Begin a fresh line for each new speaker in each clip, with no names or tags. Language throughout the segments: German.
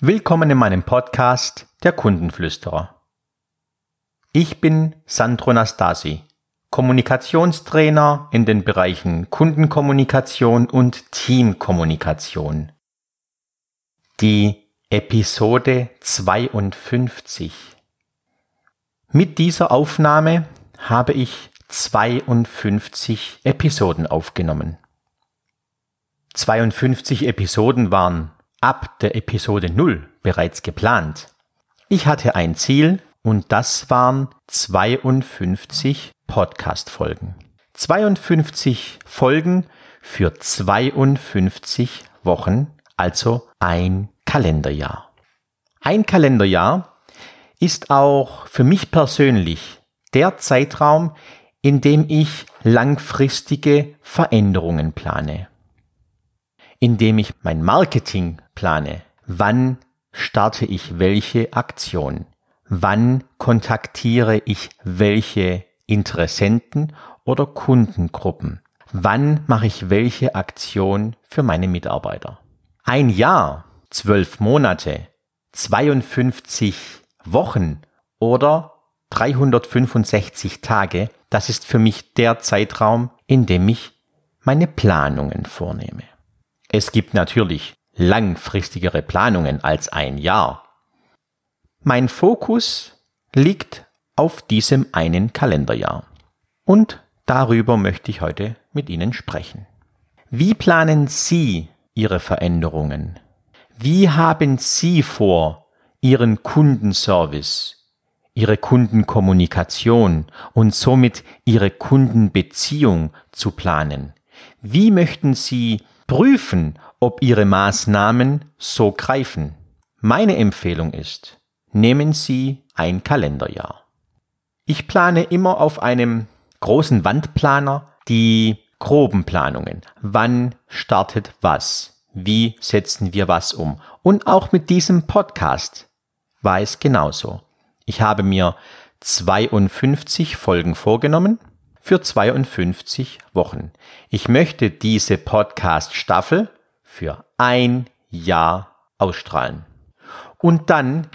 Willkommen in meinem Podcast Der Kundenflüsterer. Ich bin Sandro Nastasi, Kommunikationstrainer in den Bereichen Kundenkommunikation und Teamkommunikation. Die Episode 52. Mit dieser Aufnahme habe ich 52 Episoden aufgenommen. 52 Episoden waren ab der Episode 0 bereits geplant. Ich hatte ein Ziel und das waren 52 Podcast-Folgen. 52 Folgen für 52 Wochen, also ein Kalenderjahr. Ein Kalenderjahr ist auch für mich persönlich der Zeitraum, in dem ich langfristige Veränderungen plane indem ich mein Marketing plane. Wann starte ich welche Aktion? Wann kontaktiere ich welche Interessenten oder Kundengruppen? Wann mache ich welche Aktion für meine Mitarbeiter? Ein Jahr, zwölf Monate, 52 Wochen oder 365 Tage, das ist für mich der Zeitraum, in dem ich meine Planungen vornehme. Es gibt natürlich langfristigere Planungen als ein Jahr. Mein Fokus liegt auf diesem einen Kalenderjahr. Und darüber möchte ich heute mit Ihnen sprechen. Wie planen Sie Ihre Veränderungen? Wie haben Sie vor, Ihren Kundenservice, Ihre Kundenkommunikation und somit Ihre Kundenbeziehung zu planen? Wie möchten Sie prüfen, ob Ihre Maßnahmen so greifen. Meine Empfehlung ist, nehmen Sie ein Kalenderjahr. Ich plane immer auf einem großen Wandplaner die groben Planungen. Wann startet was? Wie setzen wir was um? Und auch mit diesem Podcast war es genauso. Ich habe mir 52 Folgen vorgenommen für 52 Wochen. Ich möchte diese Podcast-Staffel für ein Jahr ausstrahlen. Und dann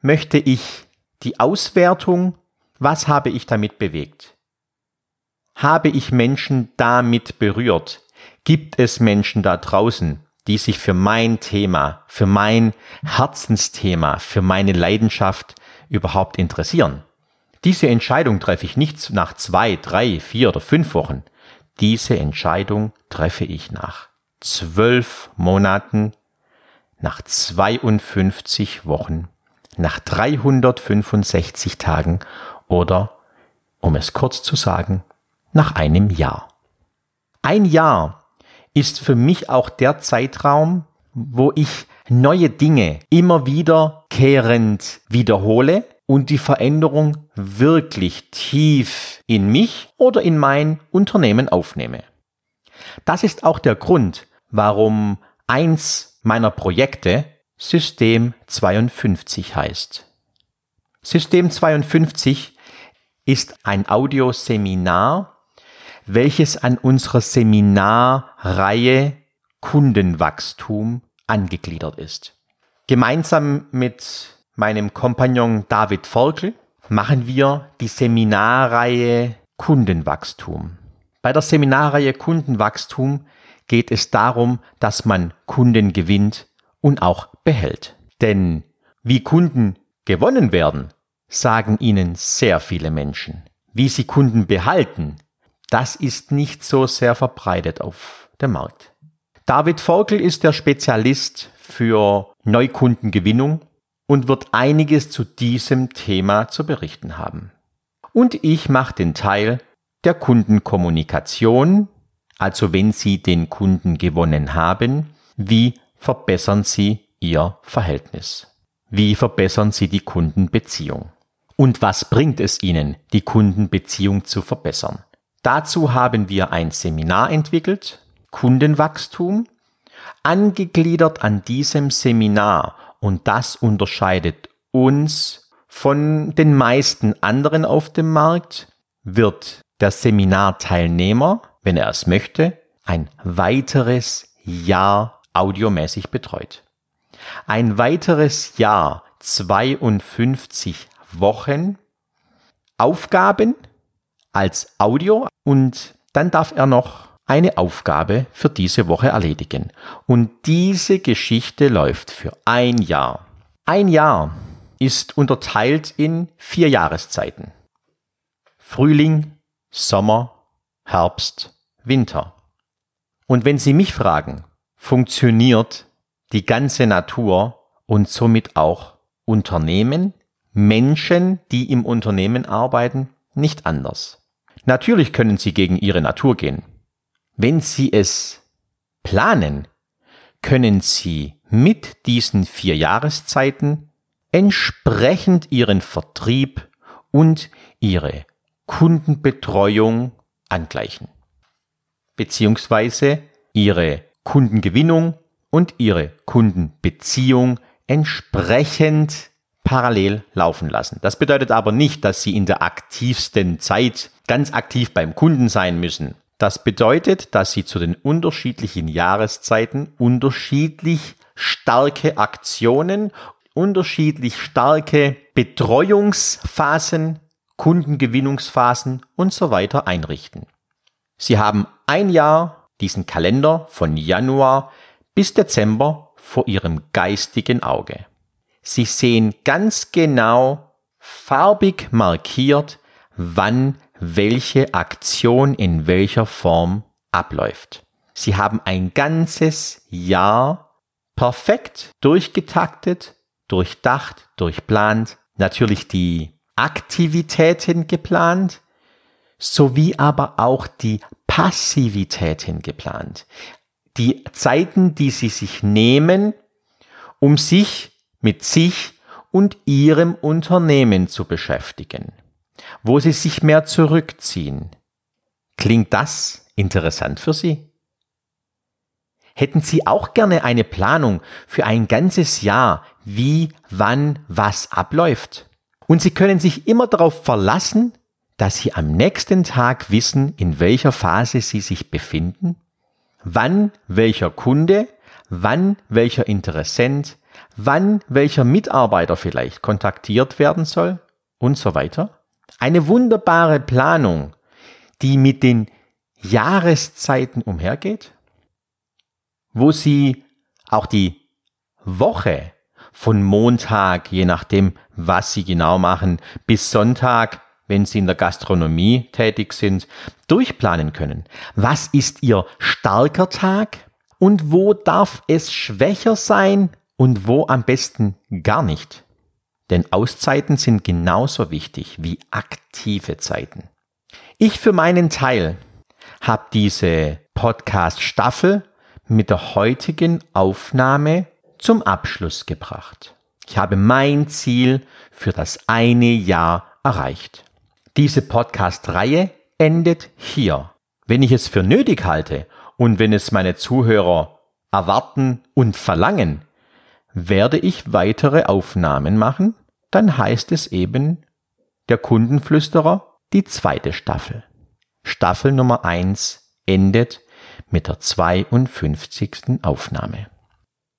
möchte ich die Auswertung, was habe ich damit bewegt? Habe ich Menschen damit berührt? Gibt es Menschen da draußen, die sich für mein Thema, für mein Herzensthema, für meine Leidenschaft überhaupt interessieren? Diese Entscheidung treffe ich nicht nach zwei, drei, vier oder fünf Wochen. Diese Entscheidung treffe ich nach zwölf Monaten, nach 52 Wochen, nach 365 Tagen oder, um es kurz zu sagen, nach einem Jahr. Ein Jahr ist für mich auch der Zeitraum, wo ich neue Dinge immer wiederkehrend wiederhole und die Veränderung wirklich tief in mich oder in mein Unternehmen aufnehme. Das ist auch der Grund, warum eins meiner Projekte System 52 heißt. System 52 ist ein Audioseminar, welches an unserer Seminarreihe Kundenwachstum angegliedert ist. Gemeinsam mit meinem Kompagnon David Volkel machen wir die Seminarreihe Kundenwachstum. Bei der Seminarreihe Kundenwachstum geht es darum, dass man Kunden gewinnt und auch behält. Denn wie Kunden gewonnen werden, sagen Ihnen sehr viele Menschen. Wie Sie Kunden behalten, das ist nicht so sehr verbreitet auf dem Markt. David Volkel ist der Spezialist für Neukundengewinnung und wird einiges zu diesem Thema zu berichten haben. Und ich mache den Teil der Kundenkommunikation, also wenn Sie den Kunden gewonnen haben, wie verbessern Sie Ihr Verhältnis? Wie verbessern Sie die Kundenbeziehung? Und was bringt es Ihnen, die Kundenbeziehung zu verbessern? Dazu haben wir ein Seminar entwickelt, Kundenwachstum. Angegliedert an diesem Seminar und das unterscheidet uns von den meisten anderen auf dem Markt, wird der Seminarteilnehmer, wenn er es möchte, ein weiteres Jahr audiomäßig betreut. ein weiteres Jahr 52 Wochen Aufgaben als Audio und dann darf er noch eine Aufgabe für diese Woche erledigen. Und diese Geschichte läuft für ein Jahr. Ein Jahr ist unterteilt in vier Jahreszeiten. Frühling, Sommer, Herbst, Winter. Und wenn Sie mich fragen, funktioniert die ganze Natur und somit auch Unternehmen, Menschen, die im Unternehmen arbeiten, nicht anders. Natürlich können Sie gegen Ihre Natur gehen. Wenn Sie es planen, können Sie mit diesen vier Jahreszeiten entsprechend Ihren Vertrieb und Ihre Kundenbetreuung angleichen. Beziehungsweise Ihre Kundengewinnung und Ihre Kundenbeziehung entsprechend parallel laufen lassen. Das bedeutet aber nicht, dass Sie in der aktivsten Zeit ganz aktiv beim Kunden sein müssen. Das bedeutet, dass Sie zu den unterschiedlichen Jahreszeiten unterschiedlich starke Aktionen, unterschiedlich starke Betreuungsphasen, Kundengewinnungsphasen und so weiter einrichten. Sie haben ein Jahr diesen Kalender von Januar bis Dezember vor Ihrem geistigen Auge. Sie sehen ganz genau farbig markiert, wann welche Aktion in welcher Form abläuft. Sie haben ein ganzes Jahr perfekt durchgetaktet, durchdacht, durchplant, natürlich die Aktivitäten geplant, sowie aber auch die Passivitäten geplant. Die Zeiten, die Sie sich nehmen, um sich mit sich und ihrem Unternehmen zu beschäftigen, wo sie sich mehr zurückziehen. Klingt das interessant für Sie? Hätten Sie auch gerne eine Planung für ein ganzes Jahr, wie, wann, was abläuft? Und Sie können sich immer darauf verlassen, dass Sie am nächsten Tag wissen, in welcher Phase Sie sich befinden, wann welcher Kunde, wann welcher Interessent, wann welcher Mitarbeiter vielleicht kontaktiert werden soll und so weiter. Eine wunderbare Planung, die mit den Jahreszeiten umhergeht, wo Sie auch die Woche von Montag, je nachdem, was Sie genau machen, bis Sonntag, wenn Sie in der Gastronomie tätig sind, durchplanen können. Was ist Ihr starker Tag und wo darf es schwächer sein und wo am besten gar nicht. Denn Auszeiten sind genauso wichtig wie aktive Zeiten. Ich für meinen Teil habe diese Podcast-Staffel mit der heutigen Aufnahme zum Abschluss gebracht. Ich habe mein Ziel für das eine Jahr erreicht. Diese Podcast-Reihe endet hier. Wenn ich es für nötig halte und wenn es meine Zuhörer erwarten und verlangen, werde ich weitere Aufnahmen machen, dann heißt es eben der Kundenflüsterer, die zweite Staffel. Staffel Nummer eins endet mit der 52. Aufnahme.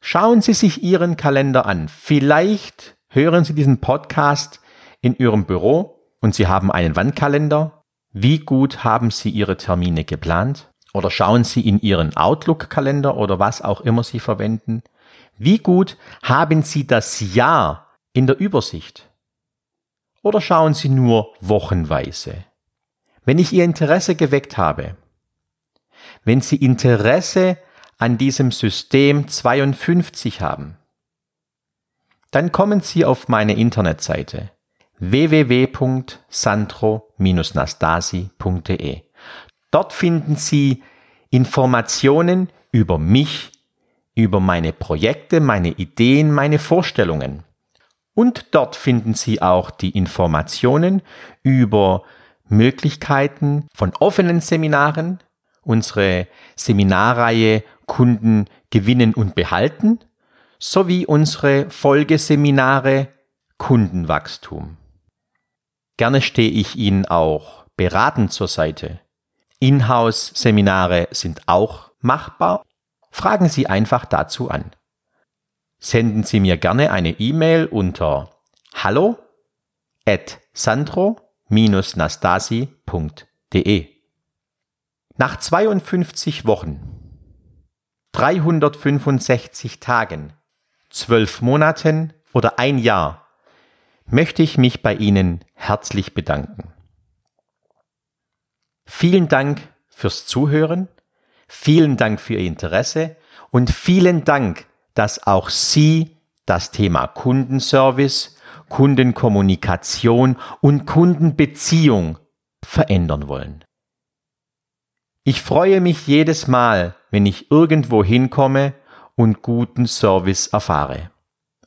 Schauen Sie sich Ihren Kalender an. Vielleicht hören Sie diesen Podcast in Ihrem Büro und Sie haben einen Wandkalender. Wie gut haben Sie Ihre Termine geplant? Oder schauen Sie in Ihren Outlook-Kalender oder was auch immer Sie verwenden. Wie gut haben Sie das Jahr in der Übersicht? Oder schauen Sie nur wochenweise? Wenn ich Ihr Interesse geweckt habe, wenn Sie Interesse an diesem System 52 haben, dann kommen Sie auf meine Internetseite www.sandro-nastasi.de. Dort finden Sie Informationen über mich, über meine Projekte, meine Ideen, meine Vorstellungen. Und dort finden Sie auch die Informationen über Möglichkeiten von offenen Seminaren, unsere Seminarreihe Kunden gewinnen und behalten, sowie unsere Folgeseminare Kundenwachstum. Gerne stehe ich Ihnen auch beratend zur Seite. Inhouse-Seminare sind auch machbar Fragen Sie einfach dazu an. senden Sie mir gerne eine E-Mail unter hallo at sandro-nastasi.de. Nach 52 Wochen, 365 Tagen, 12 Monaten oder ein Jahr möchte ich mich bei Ihnen herzlich bedanken. Vielen Dank fürs Zuhören, vielen Dank für Ihr Interesse und vielen Dank, dass auch Sie das Thema Kundenservice, Kundenkommunikation und Kundenbeziehung verändern wollen. Ich freue mich jedes Mal, wenn ich irgendwo hinkomme und guten Service erfahre.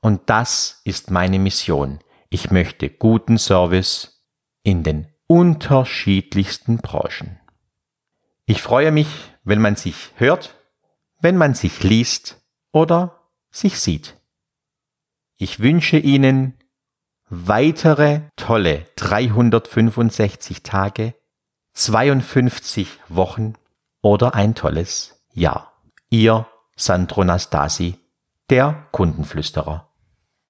Und das ist meine Mission. Ich möchte guten Service in den unterschiedlichsten Branchen. Ich freue mich, wenn man sich hört, wenn man sich liest oder sich sieht. Ich wünsche Ihnen weitere tolle 365 Tage, 52 Wochen oder ein tolles Jahr. Ihr Sandro Nastasi, der Kundenflüsterer.